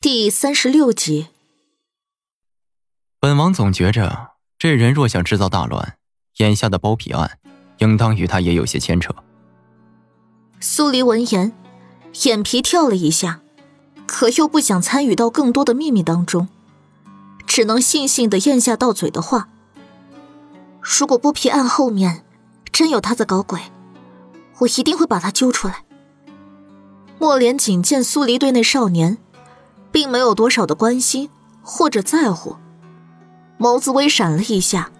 第三十六集，本王总觉着这人若想制造大乱，眼下的包皮案，应当与他也有些牵扯。苏黎闻言，眼皮跳了一下，可又不想参与到更多的秘密当中，只能悻悻的咽下到嘴的话：“如果剥皮案后面真有他在搞鬼，我一定会把他揪出来。”莫连锦见苏黎对那少年。并没有多少的关心或者在乎，眸子微闪了一下，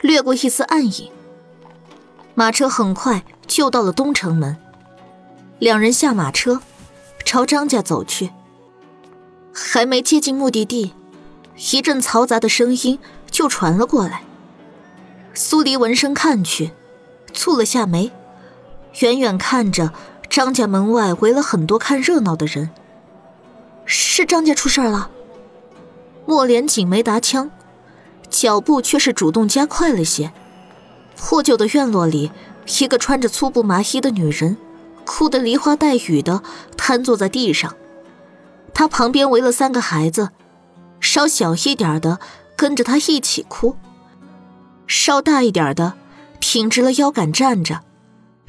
掠过一丝暗影。马车很快就到了东城门，两人下马车，朝张家走去。还没接近目的地，一阵嘈杂的声音就传了过来。苏黎闻声看去，蹙了下眉，远远看着张家门外围了很多看热闹的人。是张家出事了。莫连锦没答腔，脚步却是主动加快了些。破旧的院落里，一个穿着粗布麻衣的女人，哭得梨花带雨的瘫坐在地上。她旁边围了三个孩子，稍小一点的跟着她一起哭，稍大一点的挺直了腰杆站着，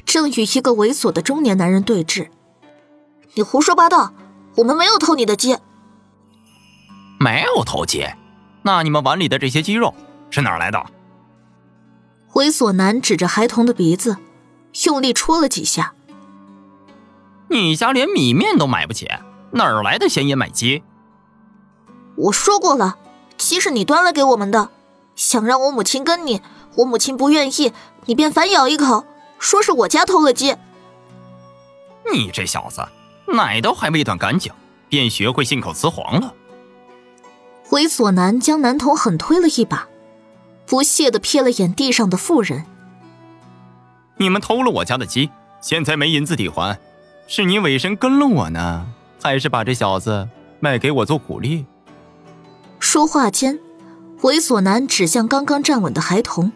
正与一个猥琐的中年男人对峙。你胡说八道！我们没有偷你的鸡，没有偷鸡，那你们碗里的这些鸡肉是哪儿来的？猥琐男指着孩童的鼻子，用力戳了几下。你家连米面都买不起，哪儿来的闲言买鸡？我说过了，鸡是你端来给我们的，想让我母亲跟你，我母亲不愿意，你便反咬一口，说是我家偷了鸡。你这小子！奶都还没断干净，便学会信口雌黄了。猥琐男将男童狠推了一把，不屑的瞥了眼地上的妇人。你们偷了我家的鸡，现在没银子抵还，是你委身跟了我呢，还是把这小子卖给我做苦力？说话间，猥琐男指向刚刚站稳的孩童，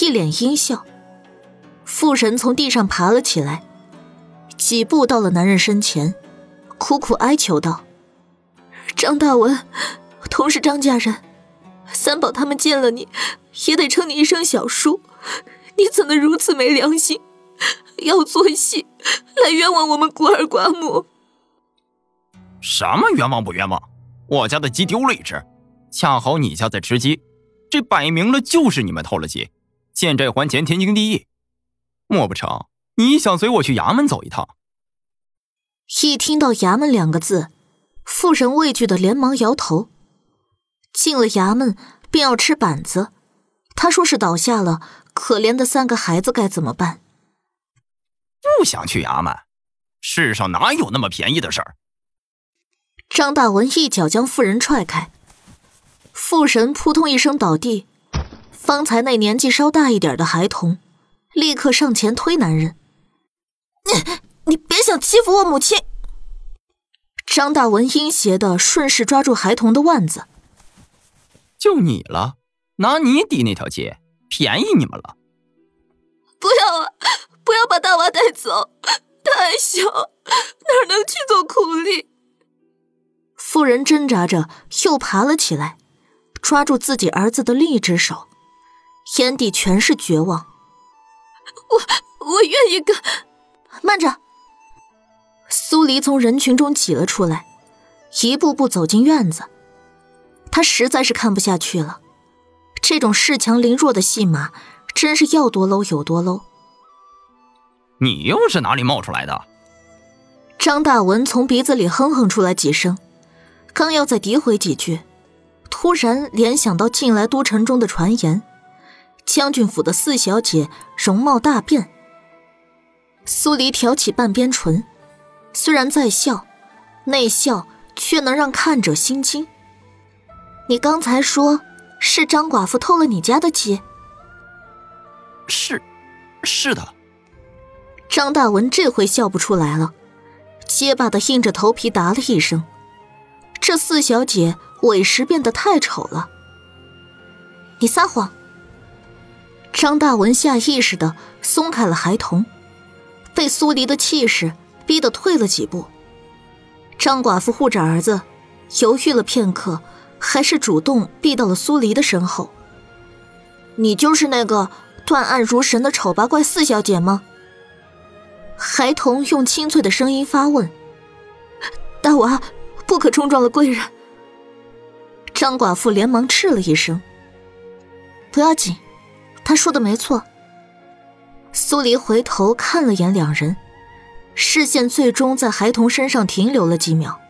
一脸阴笑。妇人从地上爬了起来。几步到了男人身前，苦苦哀求道：“张大文，同是张家人，三宝他们见了你，也得称你一声小叔。你怎能如此没良心，要做戏来冤枉我们孤儿寡母？什么冤枉不冤枉？我家的鸡丢了一只，恰好你家在吃鸡，这摆明了就是你们偷了鸡，欠债还钱，天经地义。莫不成？”你想随我去衙门走一趟？一听到衙门两个字，妇人畏惧的连忙摇头。进了衙门便要吃板子，他说是倒下了，可怜的三个孩子该怎么办？不想去衙门？世上哪有那么便宜的事儿？张大文一脚将妇人踹开，妇人扑通一声倒地。方才那年纪稍大一点的孩童，立刻上前推男人。你你别想欺负我母亲！张大文阴邪的顺势抓住孩童的腕子。就你了，拿你抵那条街，便宜你们了。不要啊！不要把大娃带走，他还小，哪能去做苦力？妇人挣扎着又爬了起来，抓住自己儿子的另一只手，眼底全是绝望。我我愿意跟。慢着！苏黎从人群中挤了出来，一步步走进院子。他实在是看不下去了，这种恃强凌弱的戏码，真是要多 low 有多 low。你又是哪里冒出来的？张大文从鼻子里哼哼出来几声，刚要再诋毁几句，突然联想到近来都城中的传言：将军府的四小姐容貌大变。苏黎挑起半边唇，虽然在笑，那笑却能让看者心惊。你刚才说是张寡妇偷了你家的鸡？是，是的。张大文这回笑不出来了，结巴的硬着头皮答了一声：“这四小姐委实变得太丑了。”你撒谎！张大文下意识的松开了孩童。被苏黎的气势逼得退了几步。张寡妇护着儿子，犹豫了片刻，还是主动避到了苏黎的身后。你就是那个断案如神的丑八怪四小姐吗？孩童用清脆的声音发问。大娃，不可冲撞了贵人。张寡妇连忙斥了一声。不要紧，他说的没错。苏黎回头看了眼两人，视线最终在孩童身上停留了几秒。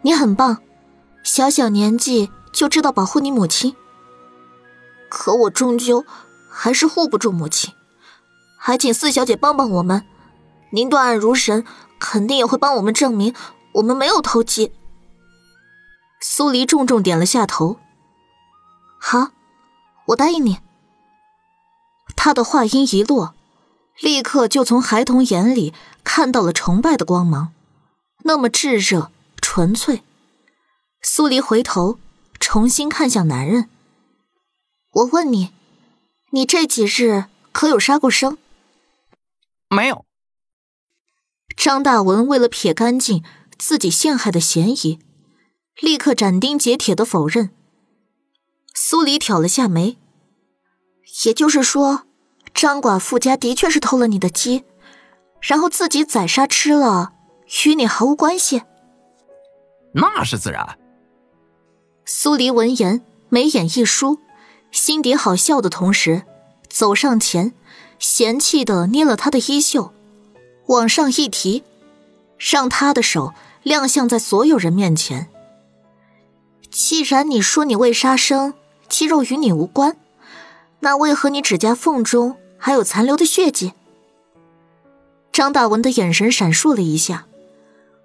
你很棒，小小年纪就知道保护你母亲。可我终究还是护不住母亲，还请四小姐帮帮我们。您断案如神，肯定也会帮我们证明我们没有偷鸡。苏黎重重点了下头。好，我答应你。他的话音一落，立刻就从孩童眼里看到了崇拜的光芒，那么炙热纯粹。苏黎回头重新看向男人。我问你，你这几日可有杀过生？没有。张大文为了撇干净自己陷害的嫌疑，立刻斩钉截铁的否认。苏黎挑了下眉，也就是说，张寡妇家的确是偷了你的鸡，然后自己宰杀吃了，与你毫无关系。那是自然。苏黎闻言，眉眼一舒。心底好笑的同时，走上前，嫌弃的捏了他的衣袖，往上一提，让他的手亮相在所有人面前。既然你说你未杀生，鸡肉与你无关，那为何你指甲缝中还有残留的血迹？张大文的眼神闪烁了一下，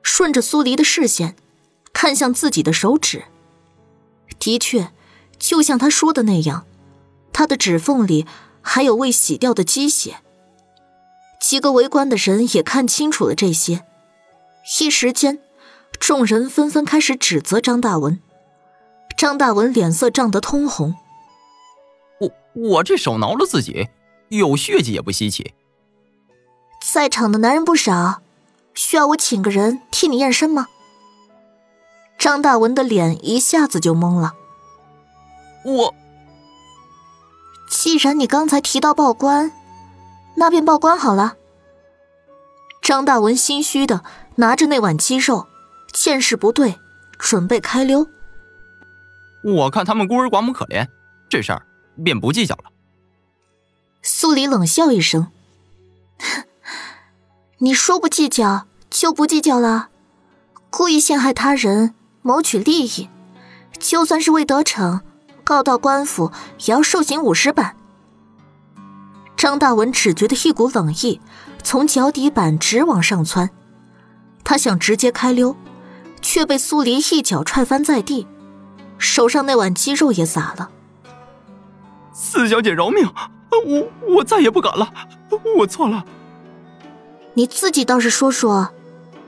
顺着苏黎的视线，看向自己的手指，的确。就像他说的那样，他的指缝里还有未洗掉的鸡血。几个围观的人也看清楚了这些，一时间，众人纷纷开始指责张大文。张大文脸色涨得通红。我我这手挠了自己，有血迹也不稀奇。在场的男人不少，需要我请个人替你验身吗？张大文的脸一下子就懵了。我，既然你刚才提到报官，那便报官好了。张大文心虚的拿着那碗鸡肉，见势不对，准备开溜。我看他们孤儿寡母可怜，这事儿便不计较了。苏黎冷笑一声：“你说不计较就不计较了？故意陷害他人，谋取利益，就算是未得逞。”告到官府也要受刑五十板。张大文只觉得一股冷意从脚底板直往上窜，他想直接开溜，却被苏黎一脚踹翻在地，手上那碗鸡肉也洒了。四小姐饶命，我我再也不敢了，我错了。你自己倒是说说，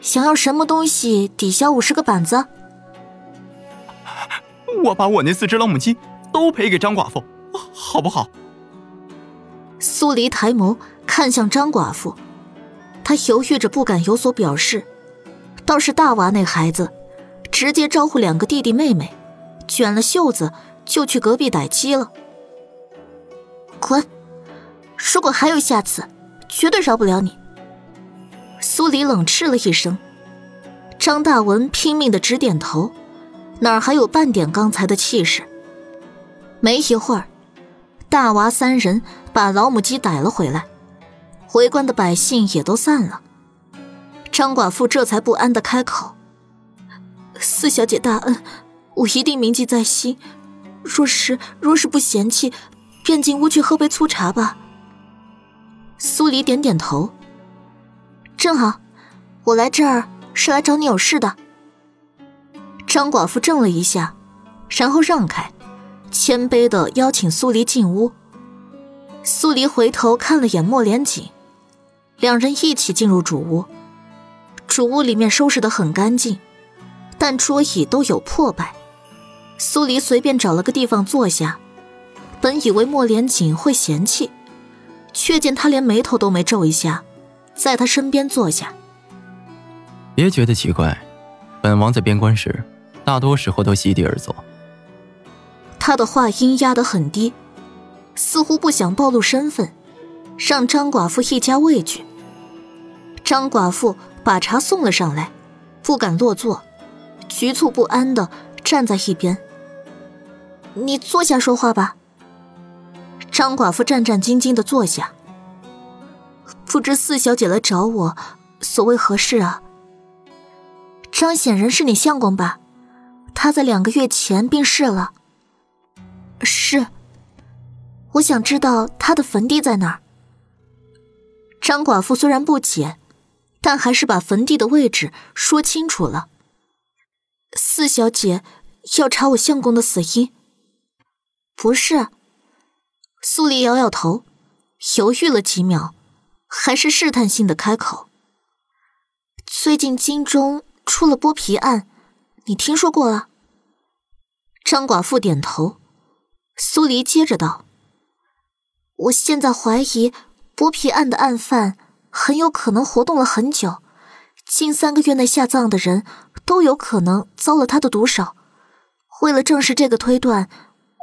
想要什么东西抵消五十个板子？我把我那四只老母鸡都赔给张寡妇，好不好？苏黎抬眸看向张寡妇，她犹豫着不敢有所表示。倒是大娃那孩子，直接招呼两个弟弟妹妹，卷了袖子就去隔壁逮鸡了。滚！如果还有下次，绝对饶不了你。苏黎冷斥了一声，张大文拼命的直点头。哪还有半点刚才的气势？没一会儿，大娃三人把老母鸡逮了回来，围观的百姓也都散了。张寡妇这才不安的开口：“四小姐大恩，我一定铭记在心。若是若是不嫌弃，便进屋去喝杯粗茶吧。”苏黎点点头：“正好，我来这儿是来找你有事的。”张寡妇怔了一下，然后让开，谦卑的邀请苏黎进屋。苏黎回头看了眼莫连锦，两人一起进入主屋。主屋里面收拾的很干净，但桌椅都有破败。苏黎随便找了个地方坐下，本以为莫连锦会嫌弃，却见他连眉头都没皱一下，在他身边坐下。别觉得奇怪，本王在边关时。大多时候都席地而坐。他的话音压得很低，似乎不想暴露身份，让张寡妇一家畏惧。张寡妇把茶送了上来，不敢落座，局促不安的站在一边。你坐下说话吧。张寡妇战战兢兢的坐下。不知四小姐来找我，所谓何事啊？张显仁是你相公吧？他在两个月前病逝了。是。我想知道他的坟地在哪儿。张寡妇虽然不解，但还是把坟地的位置说清楚了。四小姐要查我相公的死因。不是。苏黎摇摇头，犹豫了几秒。还是试探性的开口。最近京中出了剥皮案，你听说过了？张寡妇点头。苏黎接着道：“我现在怀疑剥皮案的案犯很有可能活动了很久，近三个月内下葬的人都有可能遭了他的毒手。为了证实这个推断，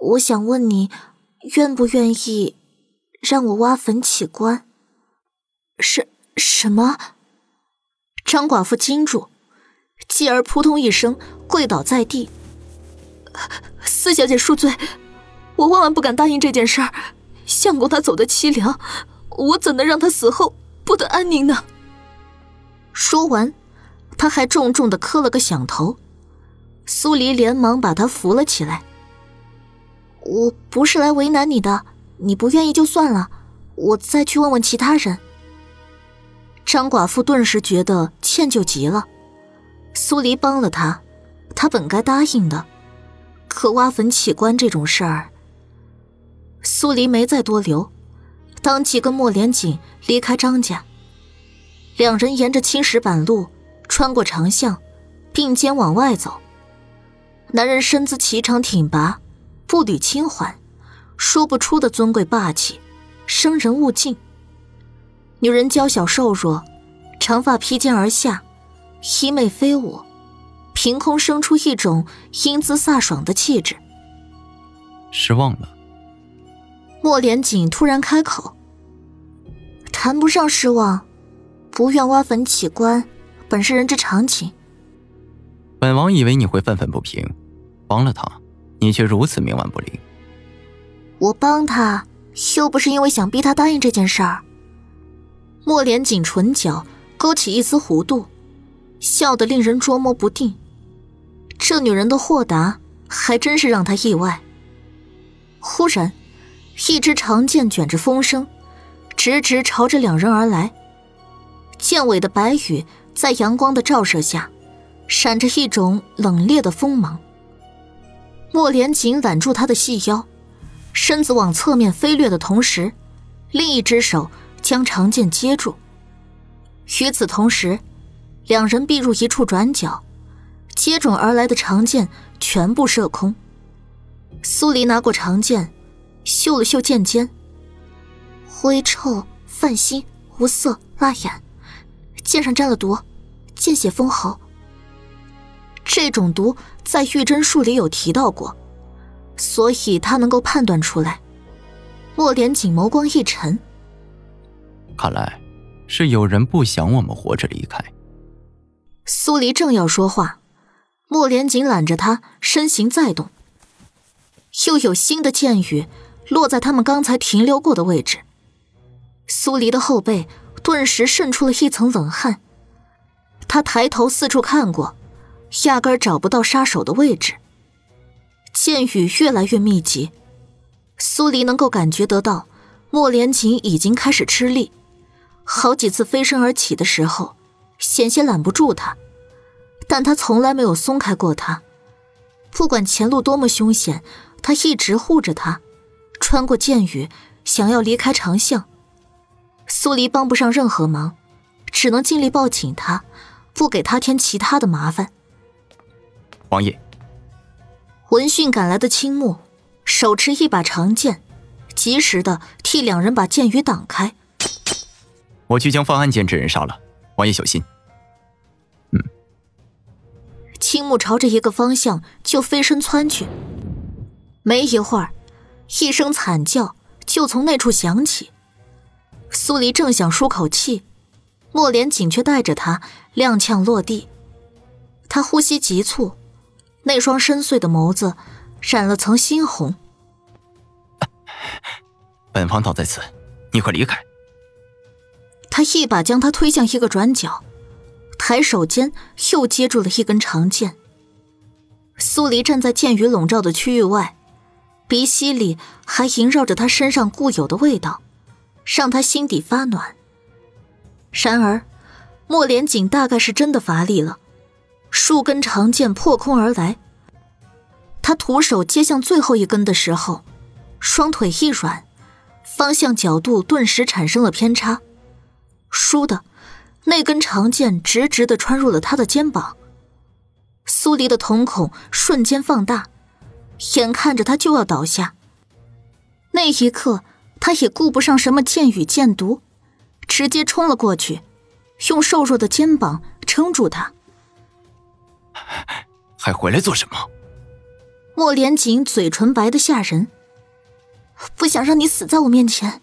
我想问你，愿不愿意让我挖坟起棺？”什什么？张寡妇惊住，继而扑通一声跪倒在地。四小姐恕罪，我万万不敢答应这件事儿。相公他走得凄凉，我怎能让他死后不得安宁呢？说完，他还重重的磕了个响头。苏黎连忙把他扶了起来。我不是来为难你的，你不愿意就算了，我再去问问其他人。张寡妇顿时觉得歉疚极了，苏黎帮了她，她本该答应的，可挖坟起棺这种事儿，苏黎没再多留，当即跟莫连锦离开张家。两人沿着青石板路穿过长巷，并肩往外走。男人身姿颀长挺拔，步履轻缓，说不出的尊贵霸气，生人勿近。女人娇小瘦弱，长发披肩而下，衣袂飞舞，凭空生出一种英姿飒爽的气质。失望了。莫连锦突然开口：“谈不上失望，不愿挖坟起棺，本是人之常情。”本王以为你会愤愤不平，帮了他，你却如此冥顽不灵。我帮他，又不是因为想逼他答应这件事儿。莫连锦唇角勾起一丝弧度，笑得令人捉摸不定。这女人的豁达还真是让他意外。忽然，一支长剑卷着风声，直直朝着两人而来。剑尾的白羽在阳光的照射下，闪着一种冷冽的锋芒。莫连锦揽住他的细腰，身子往侧面飞掠的同时，另一只手。将长剑接住。与此同时，两人避入一处转角，接踵而来的长剑全部射空。苏黎拿过长剑，嗅了嗅剑尖，灰臭、泛腥、无色、辣眼，剑上沾了毒，见血封喉。这种毒在玉针术里有提到过，所以他能够判断出来。莫连锦眸光一沉。看来，是有人不想我们活着离开。苏黎正要说话，莫连锦揽着他，身形再动，又有新的箭雨落在他们刚才停留过的位置。苏黎的后背顿时渗出了一层冷汗，他抬头四处看过，压根找不到杀手的位置。箭雨越来越密集，苏黎能够感觉得到，莫连锦已经开始吃力。好几次飞身而起的时候，险些揽不住他，但他从来没有松开过他。不管前路多么凶险，他一直护着他，穿过箭雨，想要离开长巷。苏黎帮不上任何忙，只能尽力抱紧他，不给他添其他的麻烦。王爷，闻讯赶来的青木手持一把长剑，及时的替两人把剑雨挡开。我去将犯案剑之人杀了，王爷小心。嗯青木朝着一个方向就飞身窜去。没一会儿，一声惨叫就从那处响起。苏黎正想舒口气，莫连锦却带着他踉跄落地。他呼吸急促，那双深邃的眸子染了层猩红。本王倒在此，你快离开！他一把将他推向一个转角，抬手间又接住了一根长剑。苏黎站在剑雨笼罩的区域外，鼻息里还萦绕着他身上固有的味道，让他心底发暖。然而，莫连锦大概是真的乏力了，数根长剑破空而来。他徒手接向最后一根的时候，双腿一软，方向角度顿时产生了偏差。倏的，那根长剑直直的穿入了他的肩膀。苏黎的瞳孔瞬间放大，眼看着他就要倒下。那一刻，他也顾不上什么剑雨剑毒，直接冲了过去，用瘦弱的肩膀撑住他。还回来做什么？莫连锦嘴唇白的吓人，不想让你死在我面前。